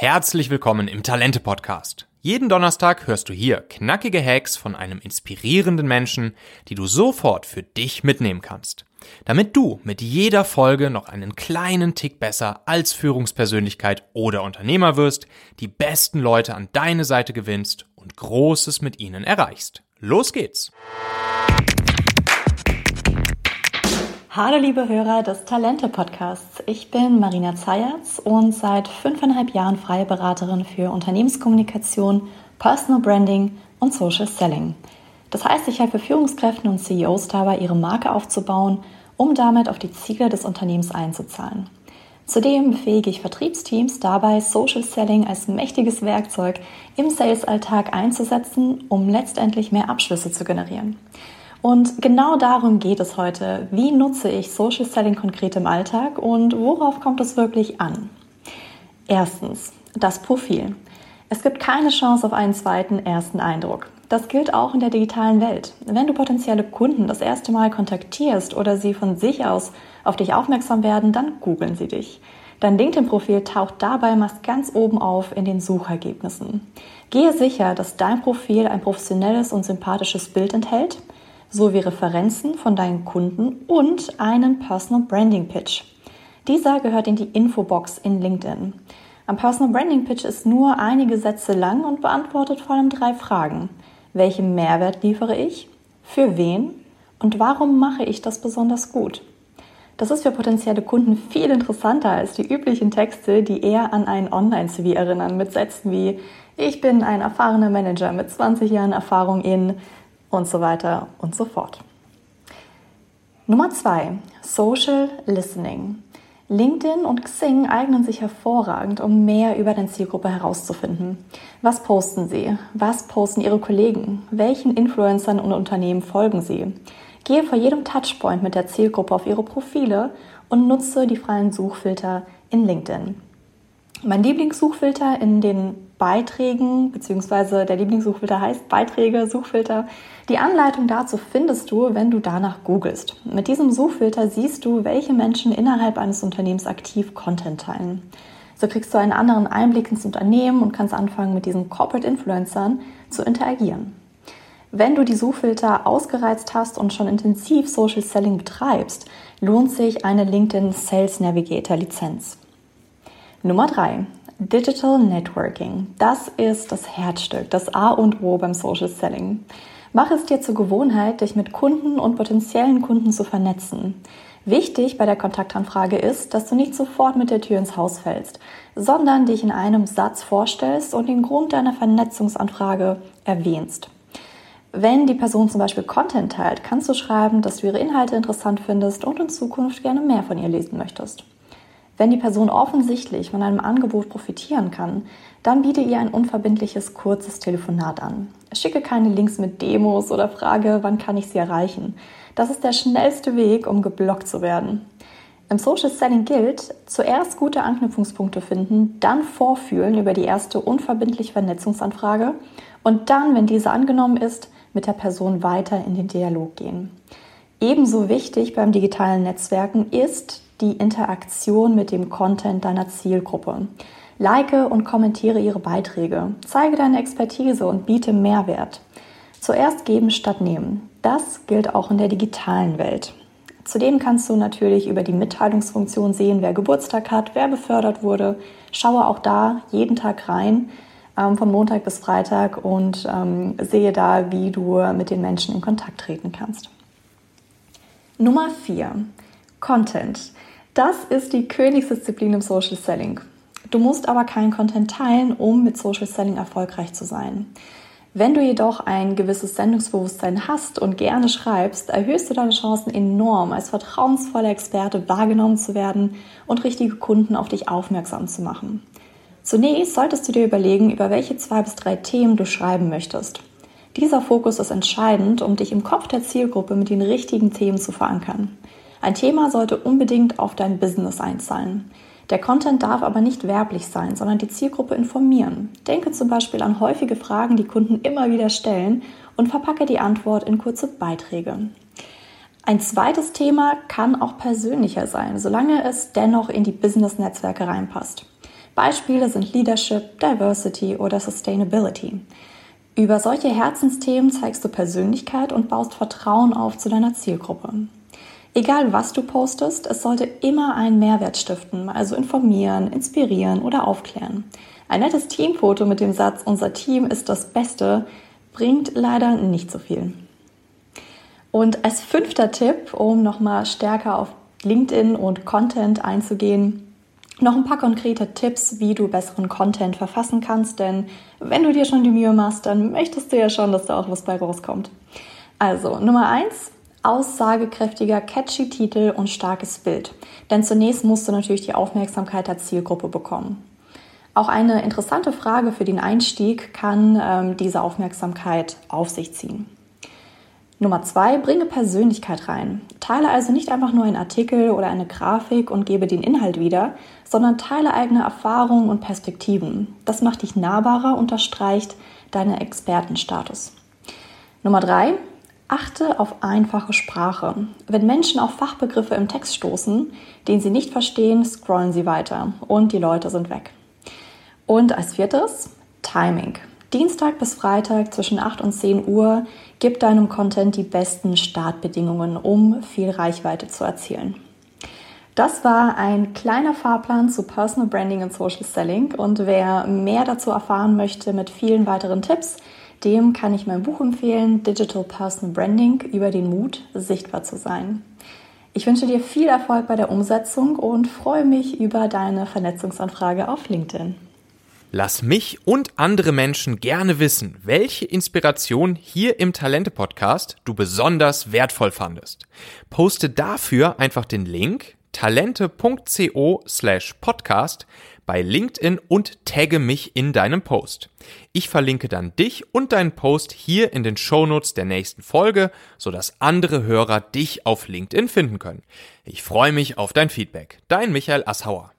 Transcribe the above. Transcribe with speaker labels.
Speaker 1: Herzlich willkommen im Talente Podcast. Jeden Donnerstag hörst du hier knackige Hacks von einem inspirierenden Menschen, die du sofort für dich mitnehmen kannst. Damit du mit jeder Folge noch einen kleinen Tick besser als Führungspersönlichkeit oder Unternehmer wirst, die besten Leute an deine Seite gewinnst und Großes mit ihnen erreichst. Los geht's!
Speaker 2: Hallo liebe Hörer des Talente Podcasts. Ich bin Marina Zayatz und seit fünfeinhalb Jahren freie Beraterin für Unternehmenskommunikation, Personal Branding und Social Selling. Das heißt, ich helfe Führungskräften und CEOs dabei, ihre Marke aufzubauen, um damit auf die Ziele des Unternehmens einzuzahlen. Zudem befähige ich Vertriebsteams dabei, Social Selling als mächtiges Werkzeug im Sales-Alltag einzusetzen, um letztendlich mehr Abschlüsse zu generieren. Und genau darum geht es heute. Wie nutze ich Social Selling konkret im Alltag und worauf kommt es wirklich an? Erstens, das Profil. Es gibt keine Chance auf einen zweiten ersten Eindruck. Das gilt auch in der digitalen Welt. Wenn du potenzielle Kunden das erste Mal kontaktierst oder sie von sich aus auf dich aufmerksam werden, dann googeln sie dich. Dein LinkedIn-Profil taucht dabei meist ganz oben auf in den Suchergebnissen. Gehe sicher, dass dein Profil ein professionelles und sympathisches Bild enthält sowie Referenzen von deinen Kunden und einen Personal Branding Pitch. Dieser gehört in die Infobox in LinkedIn. Ein Personal Branding Pitch ist nur einige Sätze lang und beantwortet vor allem drei Fragen. Welchen Mehrwert liefere ich? Für wen? Und warum mache ich das besonders gut? Das ist für potenzielle Kunden viel interessanter als die üblichen Texte, die eher an einen Online-CV erinnern, mit Sätzen wie Ich bin ein erfahrener Manager mit 20 Jahren Erfahrung in und so weiter und so fort. Nummer zwei, Social Listening. LinkedIn und Xing eignen sich hervorragend, um mehr über deine Zielgruppe herauszufinden. Was posten sie? Was posten ihre Kollegen? Welchen Influencern und Unternehmen folgen sie? Gehe vor jedem Touchpoint mit der Zielgruppe auf ihre Profile und nutze die freien Suchfilter in LinkedIn. Mein Lieblingssuchfilter in den Beiträgen, beziehungsweise der Lieblingssuchfilter heißt Beiträge, Suchfilter. Die Anleitung dazu findest du, wenn du danach googelst. Mit diesem Suchfilter siehst du, welche Menschen innerhalb eines Unternehmens aktiv Content teilen. So kriegst du einen anderen Einblick ins Unternehmen und kannst anfangen, mit diesen Corporate Influencern zu interagieren. Wenn du die Suchfilter ausgereizt hast und schon intensiv Social Selling betreibst, lohnt sich eine LinkedIn Sales Navigator Lizenz. Nummer drei, Digital Networking. Das ist das Herzstück, das A und O beim Social Selling. Mach es dir zur Gewohnheit, dich mit Kunden und potenziellen Kunden zu vernetzen. Wichtig bei der Kontaktanfrage ist, dass du nicht sofort mit der Tür ins Haus fällst, sondern dich in einem Satz vorstellst und den Grund deiner Vernetzungsanfrage erwähnst. Wenn die Person zum Beispiel Content teilt, kannst du schreiben, dass du ihre Inhalte interessant findest und in Zukunft gerne mehr von ihr lesen möchtest. Wenn die Person offensichtlich von einem Angebot profitieren kann, dann biete ihr ein unverbindliches, kurzes Telefonat an. Schicke keine Links mit Demos oder frage, wann kann ich sie erreichen. Das ist der schnellste Weg, um geblockt zu werden. Im Social Selling gilt, zuerst gute Anknüpfungspunkte finden, dann vorfühlen über die erste unverbindliche Vernetzungsanfrage und dann, wenn diese angenommen ist, mit der Person weiter in den Dialog gehen. Ebenso wichtig beim digitalen Netzwerken ist, die Interaktion mit dem Content deiner Zielgruppe. Like und kommentiere ihre Beiträge. Zeige deine Expertise und biete Mehrwert. Zuerst geben statt nehmen. Das gilt auch in der digitalen Welt. Zudem kannst du natürlich über die Mitteilungsfunktion sehen, wer Geburtstag hat, wer befördert wurde. Schaue auch da jeden Tag rein, ähm, von Montag bis Freitag und ähm, sehe da, wie du mit den Menschen in Kontakt treten kannst. Nummer 4. Content. Das ist die Königsdisziplin im Social Selling. Du musst aber keinen Content teilen, um mit Social Selling erfolgreich zu sein. Wenn du jedoch ein gewisses Sendungsbewusstsein hast und gerne schreibst, erhöhst du deine Chancen enorm, als vertrauensvoller Experte wahrgenommen zu werden und richtige Kunden auf dich aufmerksam zu machen. Zunächst solltest du dir überlegen, über welche zwei bis drei Themen du schreiben möchtest. Dieser Fokus ist entscheidend, um dich im Kopf der Zielgruppe mit den richtigen Themen zu verankern. Ein Thema sollte unbedingt auf dein Business einzahlen. Der Content darf aber nicht werblich sein, sondern die Zielgruppe informieren. Denke zum Beispiel an häufige Fragen, die Kunden immer wieder stellen und verpacke die Antwort in kurze Beiträge. Ein zweites Thema kann auch persönlicher sein, solange es dennoch in die Business-Netzwerke reinpasst. Beispiele sind Leadership, Diversity oder Sustainability. Über solche Herzensthemen zeigst du Persönlichkeit und baust Vertrauen auf zu deiner Zielgruppe. Egal was du postest, es sollte immer einen Mehrwert stiften, also informieren, inspirieren oder aufklären. Ein nettes Teamfoto mit dem Satz Unser Team ist das Beste bringt leider nicht so viel. Und als fünfter Tipp, um nochmal stärker auf LinkedIn und Content einzugehen, noch ein paar konkrete Tipps, wie du besseren Content verfassen kannst, denn wenn du dir schon die Mühe machst, dann möchtest du ja schon, dass da auch was bei rauskommt. Also, Nummer eins, aussagekräftiger, catchy Titel und starkes Bild. Denn zunächst musst du natürlich die Aufmerksamkeit der Zielgruppe bekommen. Auch eine interessante Frage für den Einstieg kann ähm, diese Aufmerksamkeit auf sich ziehen. Nummer zwei, bringe Persönlichkeit rein. Teile also nicht einfach nur einen Artikel oder eine Grafik und gebe den Inhalt wieder, sondern teile eigene Erfahrungen und Perspektiven. Das macht dich nahbarer, und unterstreicht deinen Expertenstatus. Nummer drei, achte auf einfache Sprache. Wenn Menschen auf Fachbegriffe im Text stoßen, den sie nicht verstehen, scrollen sie weiter und die Leute sind weg. Und als viertes, Timing. Dienstag bis Freitag zwischen 8 und 10 Uhr gib deinem Content die besten Startbedingungen, um viel Reichweite zu erzielen. Das war ein kleiner Fahrplan zu Personal Branding und Social Selling und wer mehr dazu erfahren möchte mit vielen weiteren Tipps, dem kann ich mein Buch empfehlen, Digital Personal Branding, über den Mut, sichtbar zu sein. Ich wünsche dir viel Erfolg bei der Umsetzung und freue mich über deine Vernetzungsanfrage auf LinkedIn.
Speaker 1: Lass mich und andere Menschen gerne wissen, welche Inspiration hier im Talente Podcast du besonders wertvoll fandest. Poste dafür einfach den Link talente.co slash podcast bei LinkedIn und tagge mich in deinem Post. Ich verlinke dann dich und deinen Post hier in den Shownotes der nächsten Folge, sodass andere Hörer dich auf LinkedIn finden können. Ich freue mich auf dein Feedback. Dein Michael Assauer.